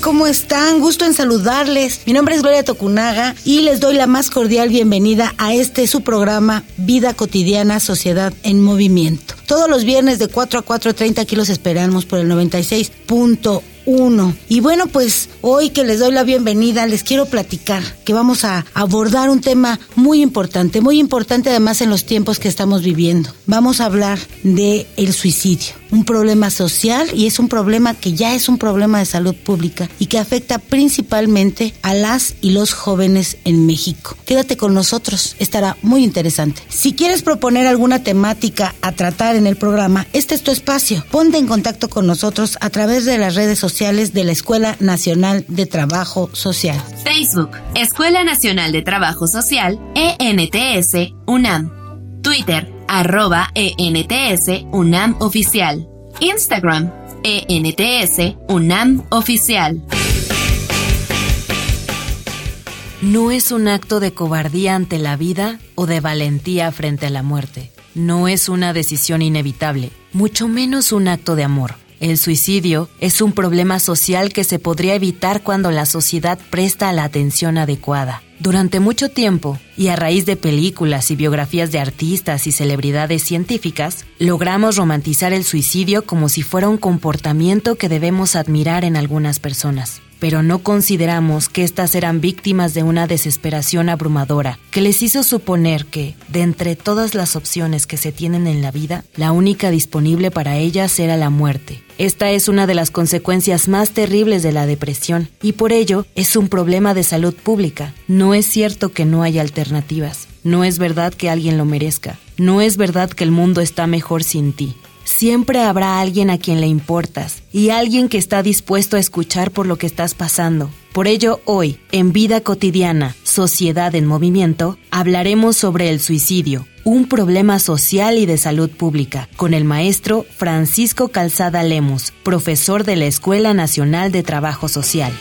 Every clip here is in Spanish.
¿Cómo están? Gusto en saludarles. Mi nombre es Gloria Tocunaga y les doy la más cordial bienvenida a este su programa Vida Cotidiana, Sociedad en Movimiento. Todos los viernes de 4 a 4.30 aquí los esperamos por el 96.1 uno. Y bueno, pues hoy que les doy la bienvenida, les quiero platicar que vamos a abordar un tema muy importante, muy importante además en los tiempos que estamos viviendo. Vamos a hablar de el suicidio, un problema social y es un problema que ya es un problema de salud pública y que afecta principalmente a las y los jóvenes en México. Quédate con nosotros, estará muy interesante. Si quieres proponer alguna temática a tratar en el programa, este es tu espacio. Ponte en contacto con nosotros a través de las redes sociales de la Escuela Nacional de Trabajo Social. Facebook, Escuela Nacional de Trabajo Social, ENTS, UNAM. Twitter, arroba ENTS, UNAM Oficial. Instagram, ENTS, UNAM Oficial. No es un acto de cobardía ante la vida o de valentía frente a la muerte. No es una decisión inevitable, mucho menos un acto de amor. El suicidio es un problema social que se podría evitar cuando la sociedad presta la atención adecuada. Durante mucho tiempo, y a raíz de películas y biografías de artistas y celebridades científicas, logramos romantizar el suicidio como si fuera un comportamiento que debemos admirar en algunas personas pero no consideramos que éstas eran víctimas de una desesperación abrumadora que les hizo suponer que, de entre todas las opciones que se tienen en la vida, la única disponible para ellas era la muerte. Esta es una de las consecuencias más terribles de la depresión y por ello es un problema de salud pública. No es cierto que no haya alternativas. No es verdad que alguien lo merezca. No es verdad que el mundo está mejor sin ti siempre habrá alguien a quien le importas y alguien que está dispuesto a escuchar por lo que estás pasando. Por ello, hoy, en Vida Cotidiana, Sociedad en Movimiento, hablaremos sobre el suicidio, un problema social y de salud pública, con el maestro Francisco Calzada Lemus, profesor de la Escuela Nacional de Trabajo Social.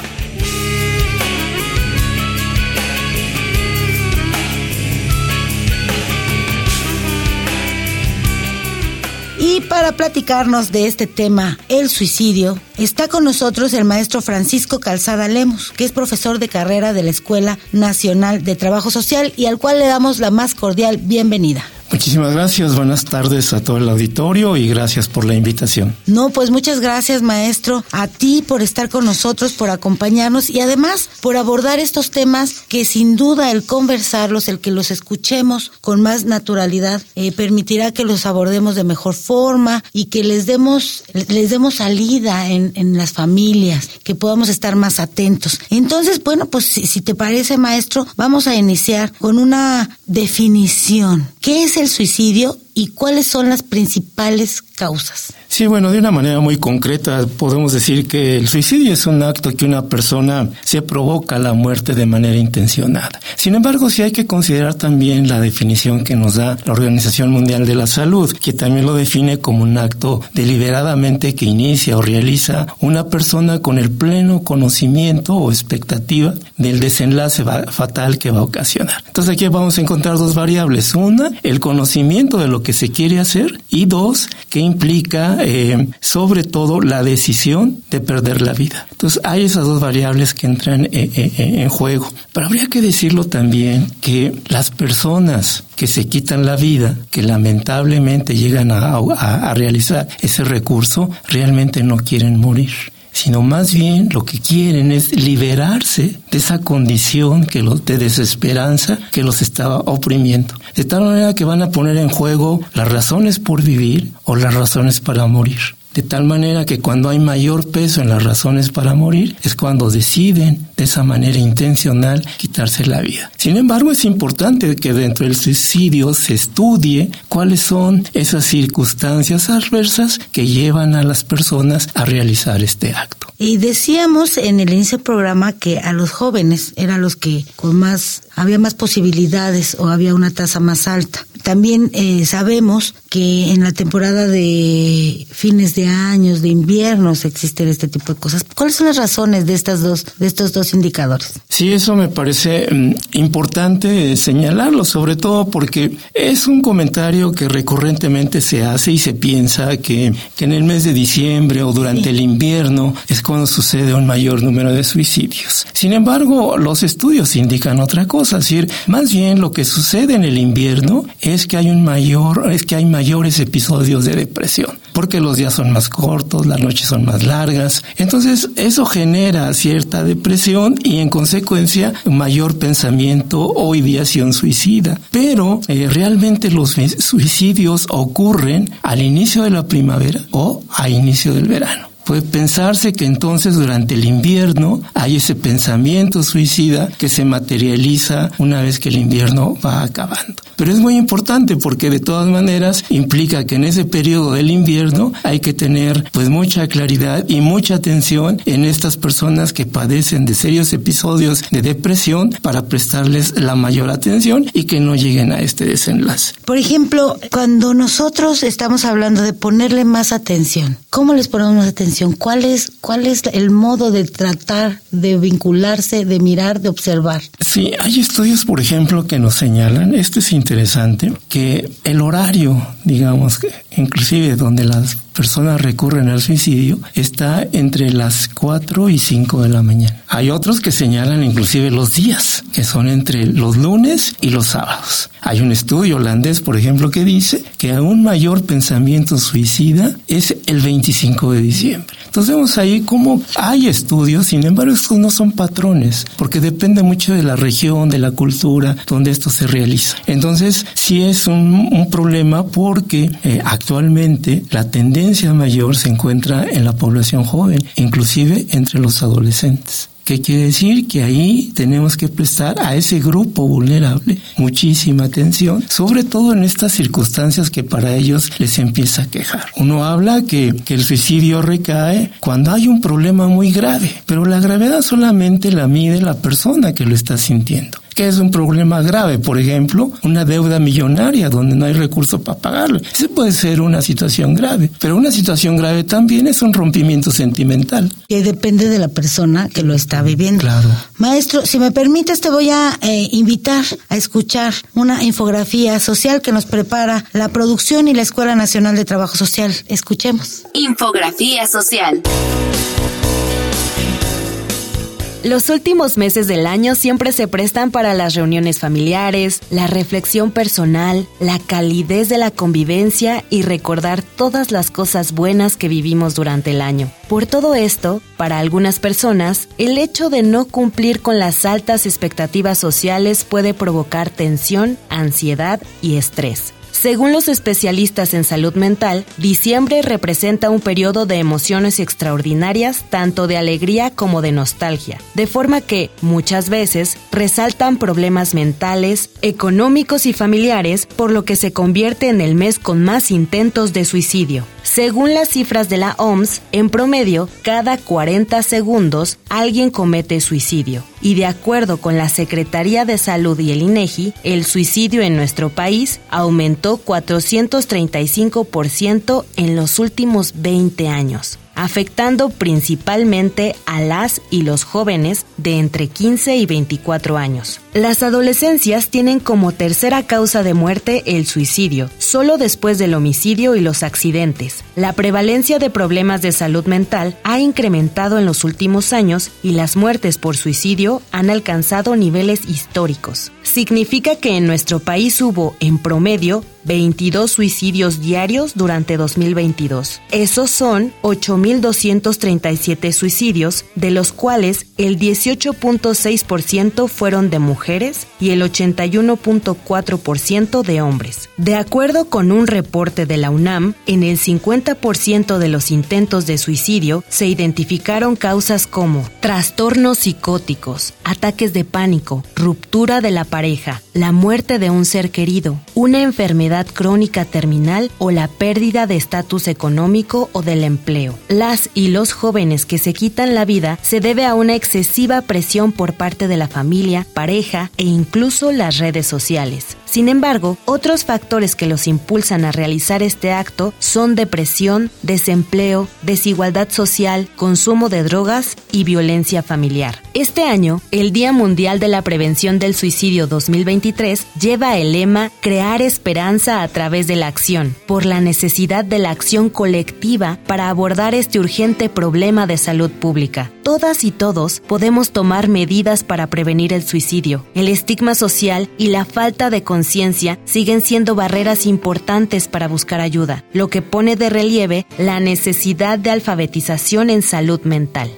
Para platicarnos de este tema, el suicidio, está con nosotros el maestro Francisco Calzada Lemos, que es profesor de carrera de la Escuela Nacional de Trabajo Social y al cual le damos la más cordial bienvenida. Muchísimas gracias, buenas tardes a todo el auditorio y gracias por la invitación. No, pues muchas gracias maestro, a ti por estar con nosotros, por acompañarnos y además por abordar estos temas que sin duda el conversarlos, el que los escuchemos con más naturalidad, eh, permitirá que los abordemos de mejor forma y que les demos, les demos salida en, en las familias, que podamos estar más atentos. Entonces, bueno, pues si, si te parece maestro, vamos a iniciar con una definición. ¿Qué es el suicidio y cuáles son las principales causas? Sí, bueno, de una manera muy concreta podemos decir que el suicidio es un acto que una persona se provoca la muerte de manera intencionada. Sin embargo, sí hay que considerar también la definición que nos da la Organización Mundial de la Salud, que también lo define como un acto deliberadamente que inicia o realiza una persona con el pleno conocimiento o expectativa del desenlace fatal que va a ocasionar. Entonces aquí vamos a encontrar dos variables. Una, el conocimiento de lo que se quiere hacer y dos, que implica eh, sobre todo la decisión de perder la vida. Entonces hay esas dos variables que entran eh, eh, en juego. Pero habría que decirlo también que las personas que se quitan la vida, que lamentablemente llegan a realizar ese recurso, realmente no quieren morir sino más bien lo que quieren es liberarse de esa condición que los, de desesperanza que los estaba oprimiendo. De tal manera que van a poner en juego las razones por vivir o las razones para morir. De tal manera que cuando hay mayor peso en las razones para morir, es cuando deciden de esa manera intencional quitarse la vida. Sin embargo, es importante que dentro del suicidio se estudie cuáles son esas circunstancias adversas que llevan a las personas a realizar este acto. Y decíamos en el inicio del programa que a los jóvenes eran los que con más había más posibilidades o había una tasa más alta. También eh, sabemos que en la temporada de fines de años, de inviernos, existen este tipo de cosas. ¿Cuáles son las razones de estas dos, de estos dos indicadores? Sí, eso me parece mm, importante señalarlo, sobre todo porque es un comentario que recurrentemente se hace y se piensa que, que en el mes de diciembre o durante el invierno es cuando sucede un mayor número de suicidios. Sin embargo, los estudios indican otra cosa, es decir, más bien lo que sucede en el invierno es que hay un mayor, es que hay mayores episodios de depresión, porque los días son más cortos, las noches son más largas, entonces eso genera cierta depresión y en consecuencia mayor pensamiento o ideación suicida. Pero eh, realmente los suicidios ocurren al inicio de la primavera o a inicio del verano. Puede pensarse que entonces durante el invierno hay ese pensamiento suicida que se materializa una vez que el invierno va acabando. Pero es muy importante porque de todas maneras implica que en ese periodo del invierno hay que tener pues mucha claridad y mucha atención en estas personas que padecen de serios episodios de depresión para prestarles la mayor atención y que no lleguen a este desenlace. Por ejemplo, cuando nosotros estamos hablando de ponerle más atención, ¿cómo les ponemos más ¿Cuál es, ¿Cuál es el modo de tratar, de vincularse, de mirar, de observar? Sí, hay estudios, por ejemplo, que nos señalan, esto es interesante, que el horario, digamos, inclusive donde las personas recurren al suicidio está entre las 4 y 5 de la mañana. Hay otros que señalan inclusive los días, que son entre los lunes y los sábados. Hay un estudio holandés, por ejemplo, que dice que un mayor pensamiento suicida es el 25 de diciembre. Entonces vemos ahí cómo hay estudios, sin embargo estos no son patrones, porque depende mucho de la región, de la cultura donde esto se realiza. Entonces sí es un, problema porque eh, actualmente la tendencia mayor se encuentra en la población joven, inclusive entre los adolescentes. ¿Qué quiere decir? Que ahí tenemos que prestar a ese grupo vulnerable muchísima atención, sobre todo en estas circunstancias que para ellos les empieza a quejar. Uno habla que, que el suicidio recae cuando hay un problema muy grave, pero la gravedad solamente la mide la persona que lo está sintiendo que es un problema grave. Por ejemplo, una deuda millonaria donde no hay recursos para pagarlo. Ese puede ser una situación grave, pero una situación grave también es un rompimiento sentimental. Que depende de la persona que lo está viviendo. Claro. Maestro, si me permites, te voy a eh, invitar a escuchar una infografía social que nos prepara la producción y la Escuela Nacional de Trabajo Social. Escuchemos. Infografía social. Los últimos meses del año siempre se prestan para las reuniones familiares, la reflexión personal, la calidez de la convivencia y recordar todas las cosas buenas que vivimos durante el año. Por todo esto, para algunas personas, el hecho de no cumplir con las altas expectativas sociales puede provocar tensión, ansiedad y estrés. Según los especialistas en salud mental, diciembre representa un periodo de emociones extraordinarias, tanto de alegría como de nostalgia, de forma que, muchas veces, resaltan problemas mentales, económicos y familiares, por lo que se convierte en el mes con más intentos de suicidio. Según las cifras de la OMS, en promedio, cada 40 segundos alguien comete suicidio. Y de acuerdo con la Secretaría de Salud y el INEGI, el suicidio en nuestro país aumentó 435% en los últimos 20 años afectando principalmente a las y los jóvenes de entre 15 y 24 años. Las adolescencias tienen como tercera causa de muerte el suicidio, solo después del homicidio y los accidentes. La prevalencia de problemas de salud mental ha incrementado en los últimos años y las muertes por suicidio han alcanzado niveles históricos. Significa que en nuestro país hubo, en promedio, 22 suicidios diarios durante 2022. Esos son 8.237 suicidios, de los cuales el 18.6% fueron de mujeres y el 81.4% de hombres. De acuerdo con un reporte de la UNAM, en el 50 80% de los intentos de suicidio se identificaron causas como trastornos psicóticos, ataques de pánico, ruptura de la pareja, la muerte de un ser querido, una enfermedad crónica terminal o la pérdida de estatus económico o del empleo. Las y los jóvenes que se quitan la vida se debe a una excesiva presión por parte de la familia, pareja e incluso las redes sociales. Sin embargo, otros factores que los impulsan a realizar este acto son depresión, desempleo, desigualdad social, consumo de drogas y violencia familiar. Este año, el Día Mundial de la Prevención del Suicidio 2023 lleva el lema Crear esperanza a través de la acción, por la necesidad de la acción colectiva para abordar este urgente problema de salud pública. Todas y todos podemos tomar medidas para prevenir el suicidio. El estigma social y la falta de conciencia siguen siendo barreras importantes para buscar ayuda, lo que pone de relieve la necesidad de alfabetización en salud mental.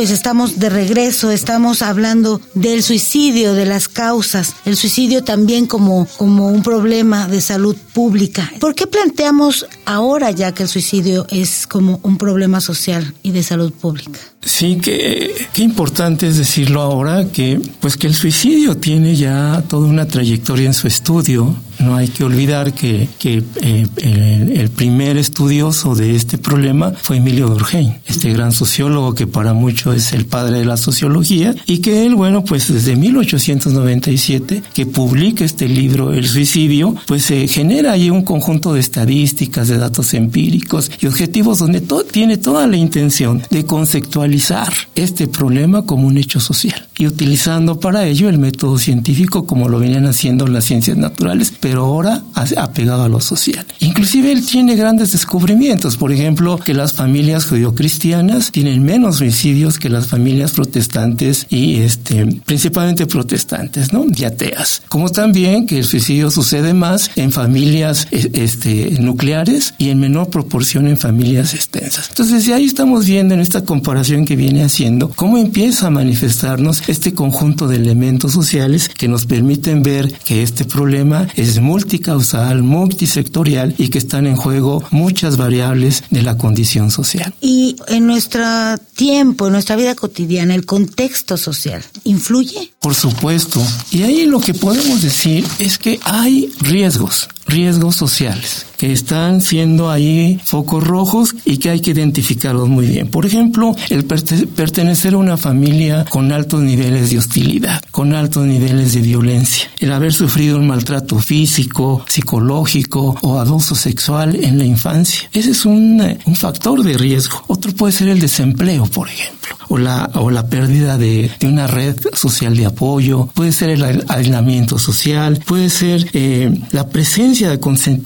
Pues estamos de regreso, estamos hablando del suicidio, de las causas, el suicidio también como, como un problema de salud pública. ¿Por qué planteamos ahora ya que el suicidio es como un problema social y de salud pública? Sí, que qué importante es decirlo ahora que pues que el suicidio tiene ya toda una trayectoria en su estudio. No hay que olvidar que, eh, el, primer estudioso de este problema fue Emilio Durkheim, este gran sociólogo que para muchos es el padre de la sociología y que él, bueno, pues desde 1897 que publica este libro El suicidio, pues se genera ahí un conjunto de estadísticas, de datos empíricos y objetivos donde tiene toda la intención de conceptualizar este problema como un hecho social y utilizando para ello el método científico como lo venían haciendo las ciencias naturales, pero ahora apegado a lo social. Inclusive él tiene grandes descubrimientos, por ejemplo, que las familias judio-cristianas tienen menos suicidios que las familias protestantes y este principalmente protestantes, ¿no? Y ateas. Como también que el suicidio sucede más en familias e, este nucleares y en menor proporción en familias extensas. Entonces, ahí estamos viendo en esta comparación que viene haciendo, cómo empieza a manifestarnos este conjunto de elementos sociales que nos permiten ver que este problema es multicausal, multisectorial y que están en juego muchas variables de la condición social. Y en nuestro tiempo, en nuestra vida cotidiana, el contexto social, ¿influye? Por supuesto. Y ahí lo que podemos decir es que hay riesgos, riesgos sociales que están siendo ahí focos rojos y que hay que identificarlos muy bien. Por ejemplo, el pertenecer a una familia con altos niveles de hostilidad, con altos niveles de violencia, el haber sufrido un maltrato físico, psicológico o abuso sexual en la infancia. Ese es un, un factor de riesgo. Otro puede ser el desempleo, por ejemplo, o la, o la pérdida de, de una red social de apoyo, puede ser el aislamiento social, puede ser eh, la presencia de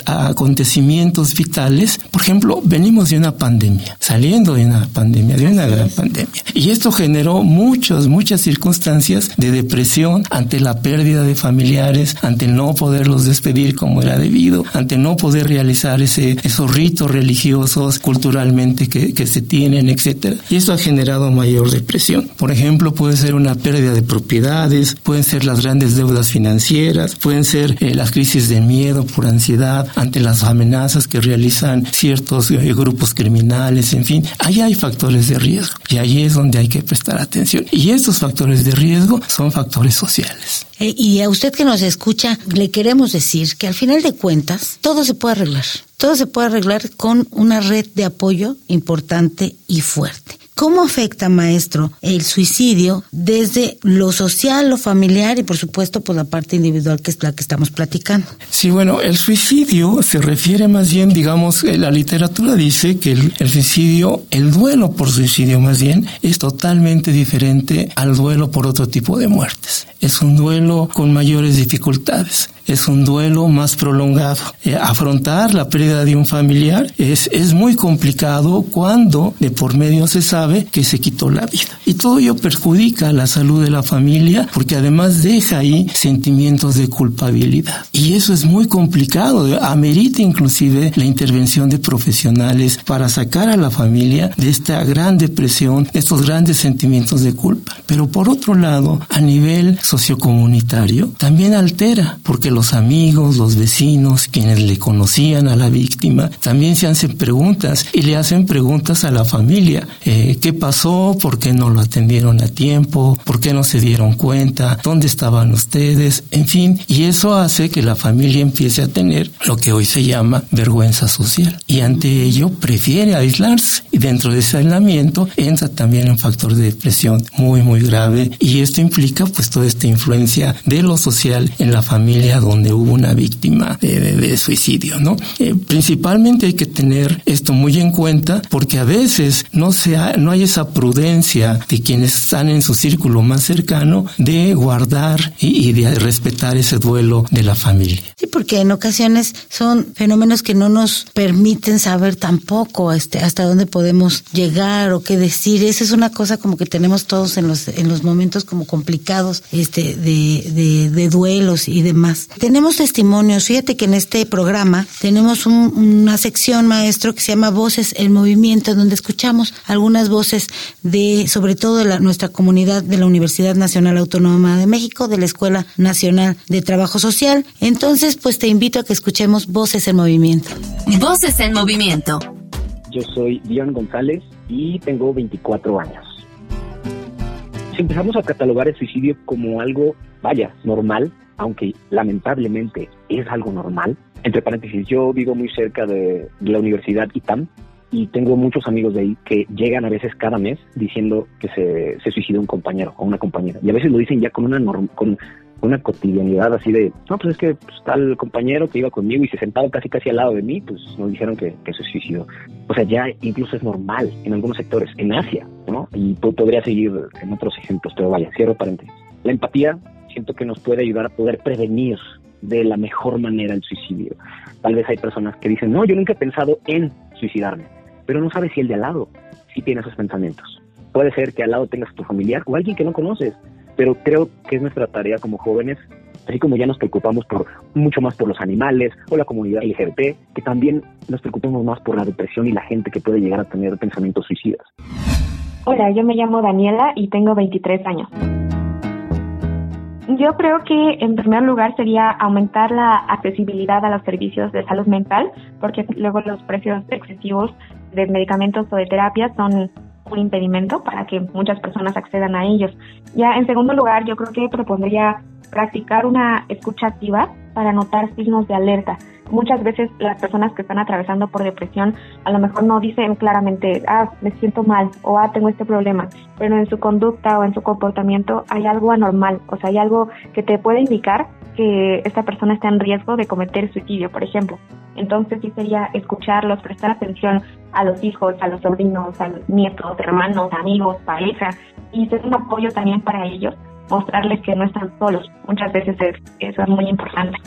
acontecimientos vitales. Por ejemplo, venimos de una pandemia, saliendo de una pandemia, de una gran pandemia. Y esto generó muchas, muchas circunstancias de depresión ante la pérdida de familiares, ante no poderlos despedir como era debido, ante no poder realizar ese, esos ritos religiosos culturalmente que, que se tienen, etcétera. Y esto ha generado mayor depresión. Por ejemplo, puede ser una pérdida de propiedades, pueden ser las grandes deudas financieras, pueden ser eh, las crisis de miedo por ansiedad ante las amenazas que realizan ciertos eh, grupos criminales, en fin, ahí hay factores de riesgo y ahí es donde hay que prestar atención. Y estos factores de riesgo son factores sociales. Eh, y a usted que nos escucha, le queremos decir que al final de cuentas, todo se puede arreglar. Todo se puede arreglar con una red de apoyo importante y fuerte ¿Cómo afecta, maestro, el suicidio desde lo social, lo familiar y por supuesto por la parte individual que es la que estamos platicando? Sí, bueno, el suicidio se refiere más bien, digamos, la literatura dice que el, el suicidio, el duelo por suicidio más bien, es totalmente diferente al duelo por otro tipo de muertes. Es un duelo con mayores dificultades es un duelo más prolongado. Eh, afrontar la pérdida de un familiar es, es muy complicado cuando de por medio se sabe que se quitó la vida. Y todo ello perjudica la salud de la familia porque además deja ahí sentimientos de culpabilidad. Y eso es muy complicado. Amerita inclusive la intervención de profesionales para sacar a la familia de esta gran depresión, de estos grandes sentimientos de culpa. Pero por otro lado, a nivel sociocomunitario, también altera porque los amigos, los vecinos, quienes le conocían a la víctima, también se hacen preguntas y le hacen preguntas a la familia. Eh, ¿Qué pasó? ¿Por qué no lo atendieron a tiempo? ¿Por qué no se dieron cuenta? ¿Dónde estaban ustedes? En fin, y eso hace que la familia empiece a tener lo que hoy se llama vergüenza social. Y ante ello prefiere aislarse. Y dentro de ese aislamiento entra también un factor de depresión muy, muy grave. Y esto implica pues toda esta influencia de lo social en la familia donde hubo una víctima de, suicidio, ¿no? Eh, principalmente hay que tener esto muy en cuenta porque a veces no, se no hay esa prudencia de quienes están en su círculo más cercano de guardar y, de respetar ese duelo de la familia. Sí, porque en ocasiones son fenómenos que no nos permiten saber tampoco este, hasta dónde podemos llegar o qué decir. Esa es una cosa como que tenemos todos en los, en los momentos como complicados este, de, de, de duelos y demás. Tenemos testimonios. Fíjate que en este programa tenemos una sección, maestro, que se llama Voces en Movimiento, donde escuchamos algunas voces de, sobre todo de la, nuestra comunidad de la Universidad Nacional Autónoma de México, de la Escuela Nacional de Trabajo Social. Entonces, pues te invito a que escuchemos Voces en Movimiento. Voces en Movimiento. Yo soy Dion González y tengo 24 años. Si empezamos a catalogar el suicidio como algo, vaya, normal, aunque lamentablemente es algo normal. Entre paréntesis, yo vivo muy cerca de, la Universidad ITAM y tengo muchos amigos de ahí que llegan a veces cada mes diciendo que se, se suicidó un compañero o una compañera. Y a veces lo dicen ya con una, con una cotidianidad así de, no, pues es que pues, tal compañero que iba conmigo y se sentaba casi casi al lado de mí, pues nos dijeron que, que se suicidó. O sea, ya incluso es normal en algunos sectores, en Asia, ¿no? Y podría seguir en otros ejemplos, pero vaya, cierro paréntesis. La empatía siento que nos puede ayudar a poder prevenir de la mejor manera el suicidio. Tal vez hay personas que dicen, no, yo nunca he pensado en suicidarme, pero no sabes si el de al lado sí tiene esos pensamientos. Puede ser que al lado tengas a tu familiar o alguien que no conoces, pero creo que es nuestra tarea como jóvenes, así como ya nos preocupamos por mucho más por los animales o la comunidad LGBT, que también nos preocupemos más por la depresión y la gente que puede llegar a tener pensamientos suicidas. Hola, yo me llamo Daniela y tengo 23 años. Yo creo que en primer lugar sería aumentar la accesibilidad a los servicios de salud mental, porque luego los precios excesivos de medicamentos o de terapias son un impedimento para que muchas personas accedan a ellos. Ya en segundo lugar, yo creo que propondría practicar una escucha activa para notar signos de alerta muchas veces las personas que están atravesando por depresión a lo mejor no dicen claramente, ah, me siento mal o ah, tengo este problema, pero en su conducta o en su comportamiento hay algo anormal, o sea, hay algo que te puede indicar que esta persona está en riesgo de cometer suicidio, por ejemplo. Entonces sí sería escucharlos, prestar atención a los hijos, a los sobrinos, a los nietos, hermanos, amigos, pareja y ser un apoyo también para ellos, mostrarles que no están solos. Muchas veces eso es muy importante.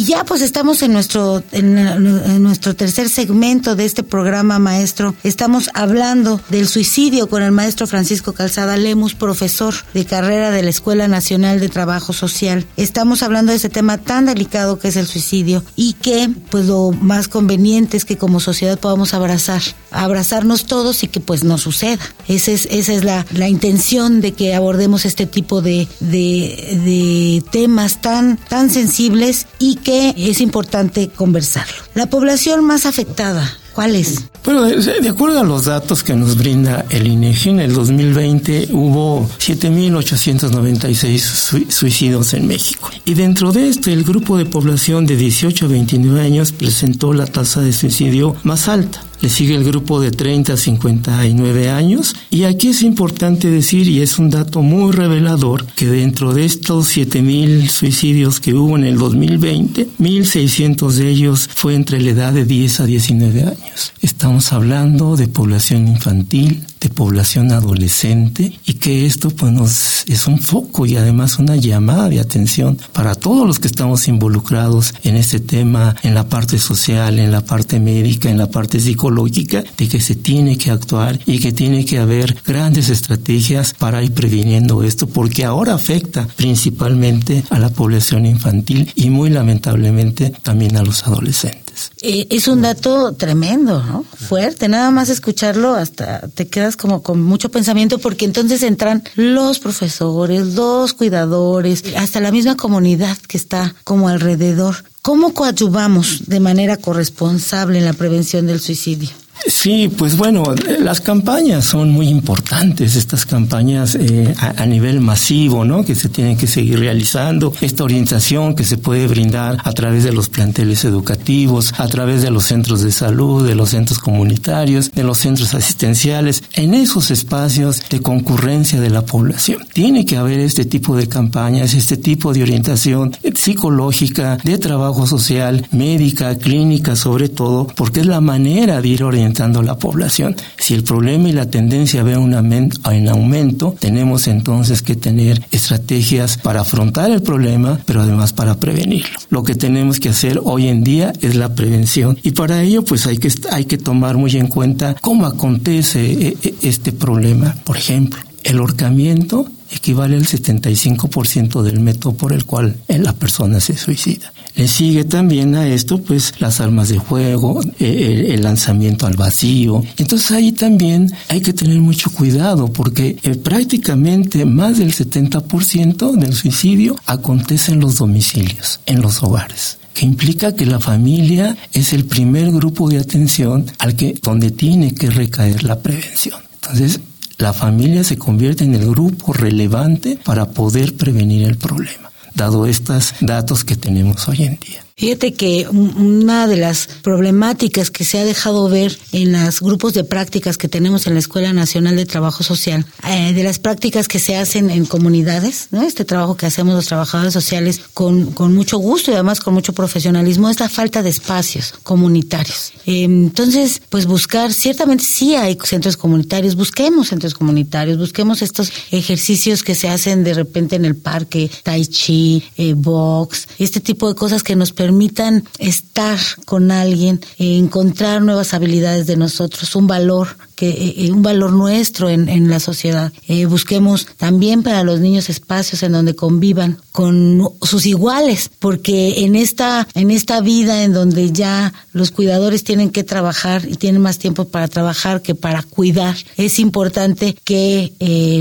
Y ya pues estamos en nuestro, en, nuestro tercer segmento de este programa, maestro. Estamos hablando del suicidio con el maestro Francisco Calzada Lemus, profesor de carrera de la Escuela Nacional de Trabajo Social. Estamos hablando de ese tema tan delicado que es el suicidio y que pues lo más conveniente es que como sociedad podamos abrazar, abrazarnos todos y que pues no suceda. Esa es, esa es la, la intención de que abordemos este tipo de, de, de temas tan, tan sensibles y que es importante conversarlo. La población más afectada ¿Cuáles? Bueno, de acuerdo a los datos que nos brinda el INEGI, en el 2020 hubo 7.896 suicidios en México. Y dentro de este, el grupo de población de 18 a 29 años presentó la tasa de suicidio más alta le sigue el grupo de 30 a 59 años y aquí es importante decir, y es un dato muy revelador, que dentro de estos 7.000 suicidios que hubo en el 2020, 1.600 de ellos fue entre la edad de 10 a 19 años. Estamos hablando de población infantil, de población adolescente y que esto pues nos es un foco y además una llamada de atención para todos los que estamos involucrados en este tema, en la parte social, en la parte médica, en la parte psicológica, de que se tiene que actuar y que tiene que haber grandes estrategias para ir previniendo esto, porque ahora afecta principalmente a la población infantil y muy lamentablemente también a los adolescentes. Eh, es un dato tremendo, ¿no? Fuerte, nada más escucharlo hasta te quedas como con mucho pensamiento porque entonces entran los profesores, los cuidadores, hasta la misma comunidad que está como alrededor. ¿Cómo coadyuvamos de manera corresponsable en la prevención del suicidio? Sí, pues bueno, las campañas son muy importantes, estas campañas eh, a, nivel masivo, ¿no? Que se tienen que seguir realizando, esta orientación que se puede brindar a través de los planteles educativos, a través de los centros de salud, de los centros comunitarios, de los centros asistenciales, en esos espacios de concurrencia de la población. Tiene que haber este tipo de campañas, este tipo de orientación psicológica, de trabajo social, médica, clínica sobre todo, porque es la manera de ir orientando la población. Si el problema y la tendencia ve un en aumento, tenemos entonces que tener estrategias para afrontar el problema, pero además para prevenirlo. Lo que tenemos que hacer hoy en día es la prevención y para ello pues hay que, hay que tomar muy en cuenta cómo acontece eh, eh, este problema. Por ejemplo, el ahorcamiento equivale al 75% del método por el cual la persona se suicida. Le sigue también a esto, pues, las armas de juego, eh, el, lanzamiento al vacío. Entonces ahí también hay que tener mucho cuidado porque eh, prácticamente más del 70% del suicidio acontece en los domicilios, en los hogares que implica que la familia es el primer grupo de atención al que donde tiene que recaer la prevención. Entonces, la familia se convierte en el grupo relevante para poder prevenir el problema, dado estos datos que tenemos hoy en día. Fíjate que una de las problemáticas que se ha dejado ver en los grupos de prácticas que tenemos en la Escuela Nacional de Trabajo Social, eh, de las prácticas que se hacen en comunidades, este trabajo que hacemos los trabajadores sociales con, con mucho gusto y además con mucho profesionalismo, es la falta de espacios comunitarios. Eh, entonces, pues buscar, ciertamente sí hay centros comunitarios, busquemos centros comunitarios, busquemos estos ejercicios que se hacen de repente en el parque, tai chi, eh, box, este tipo de cosas que nos permiten permitan estar con alguien, encontrar nuevas habilidades de nosotros, un valor que eh, eh, un valor nuestro en, en la sociedad. Eh, busquemos también para los niños espacios en donde convivan con sus iguales, porque en esta en esta vida en donde ya los cuidadores tienen que trabajar y tienen más tiempo para trabajar que para cuidar, es importante que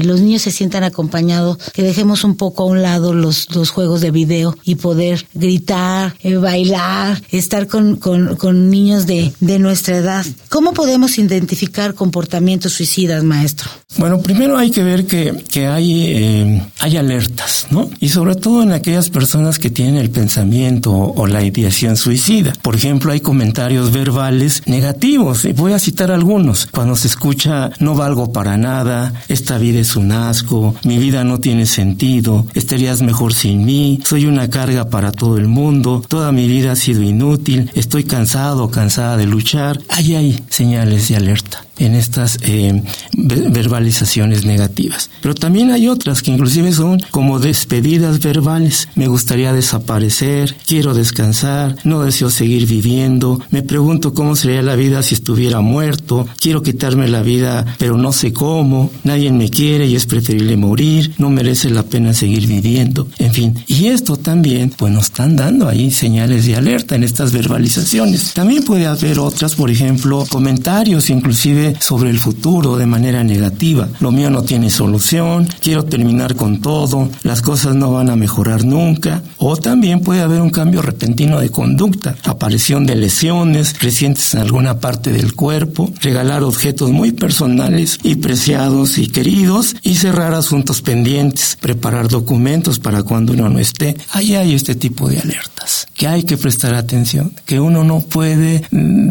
los niños se sientan acompañados, que dejemos un poco a un lado los, los juegos de video y poder gritar, bailar, estar con, con, con niños de, de nuestra edad. ¿Cómo podemos identificar con comportamientos suicidas, maestro? Bueno, primero hay que ver que, que hay, eh, hay alertas, ¿no? Y sobre todo en aquellas personas que tienen el pensamiento o, la ideación suicida. Por ejemplo, hay comentarios verbales negativos. Voy a citar algunos. Cuando se escucha, no valgo para nada, esta vida es un asco, mi vida no tiene sentido, estarías mejor sin mí, soy una carga para todo el mundo, toda mi vida ha sido inútil, estoy cansado, cansada de luchar. Ahí hay señales de alerta en estas eh, verbalizaciones negativas. Pero también hay otras que inclusive son como despedidas verbales. Me gustaría desaparecer, quiero descansar, no deseo seguir viviendo, me pregunto cómo sería la vida si estuviera muerto, quiero quitarme la vida pero no sé cómo, nadie me quiere y es preferible morir, no merece la pena seguir viviendo, en fin. Y esto también, pues nos están dando ahí señales de alerta en estas verbalizaciones. También puede haber otras, por ejemplo, comentarios inclusive sobre el futuro de manera negativa. Lo mío no tiene solución, quiero terminar con todo, las cosas no van a mejorar nunca. O también puede haber un cambio repentino de conducta, aparición de lesiones recientes en alguna parte del cuerpo, regalar objetos muy personales y preciados y queridos y cerrar asuntos pendientes, preparar documentos para cuando uno no esté. Ahí hay este tipo de alertas que hay que prestar atención, que uno no puede, mm,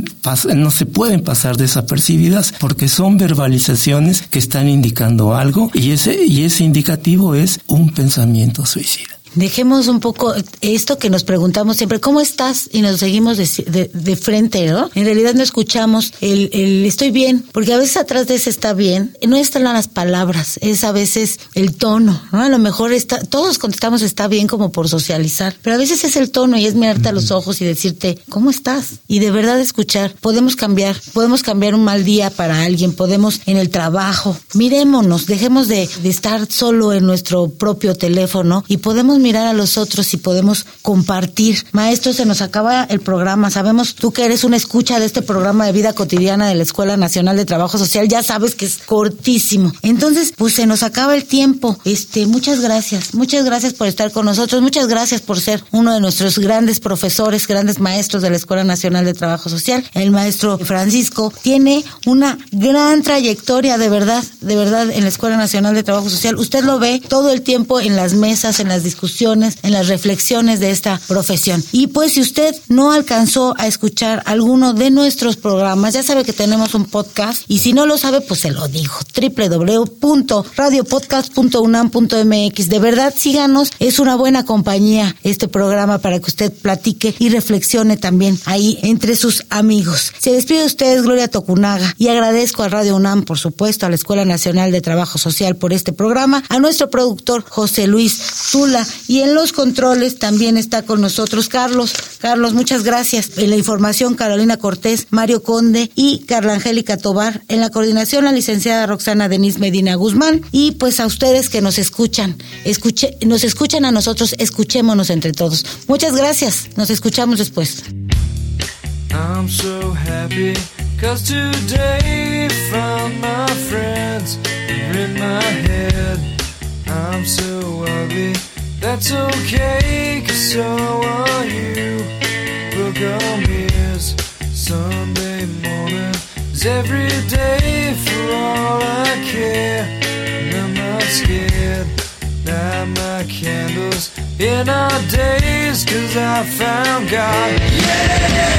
no se pueden pasar desapercibidas porque son verbalizaciones que están indicando algo y ese, y ese indicativo es un pensamiento suicida. Dejemos un poco esto que nos preguntamos siempre, ¿cómo estás? Y nos seguimos de, de, frente, ¿no? En realidad no escuchamos el, el, estoy bien, porque a veces atrás de ese está bien, no están las palabras, es a veces el tono, ¿no? A lo mejor está, todos contestamos está bien como por socializar, pero a veces es el tono y es mirarte a los ojos y decirte, ¿cómo estás? Y de verdad escuchar, podemos cambiar, podemos cambiar un mal día para alguien, podemos en el trabajo, mirémonos, dejemos de, de estar solo en nuestro propio teléfono y podemos mirar a los otros y podemos compartir. Maestro, se nos acaba el programa. Sabemos tú que eres una escucha de este programa de vida cotidiana de la Escuela Nacional de Trabajo Social. Ya sabes que es cortísimo. Entonces, pues se nos acaba el tiempo. Este, muchas gracias. Muchas gracias por estar con nosotros. Muchas gracias por ser uno de nuestros grandes profesores, grandes maestros de la Escuela Nacional de Trabajo Social. El maestro Francisco tiene una gran trayectoria de verdad, de verdad en la Escuela Nacional de Trabajo Social. Usted lo ve todo el tiempo en las mesas, en las discusiones en las reflexiones de esta profesión. Y pues si usted no alcanzó a escuchar alguno de nuestros programas, ya sabe que tenemos un podcast y si no lo sabe, pues se lo digo, www.radiopodcast.unam.mx. De verdad, síganos, es una buena compañía este programa para que usted platique y reflexione también ahí entre sus amigos. Se despide de ustedes, Gloria Tocunaga, y agradezco a Radio UNAM, por supuesto, a la Escuela Nacional de Trabajo Social por este programa, a nuestro productor José Luis Zula y en los controles también está con nosotros Carlos. Carlos, muchas gracias. En la información, Carolina Cortés, Mario Conde y Carla Angélica Tobar. En la coordinación, la licenciada Roxana Denise Medina Guzmán. Y pues a ustedes que nos escuchan, escuche, nos escuchan a nosotros, escuchémonos entre todos. Muchas gracias. Nos escuchamos después. I'm so happy cause today found my friends in my head. I'm so ugly. That's okay, cause so are you. On ears, Sunday morning is every day for all I care. And I'm not scared. Light my candles in our days, cause I found God. Yeah!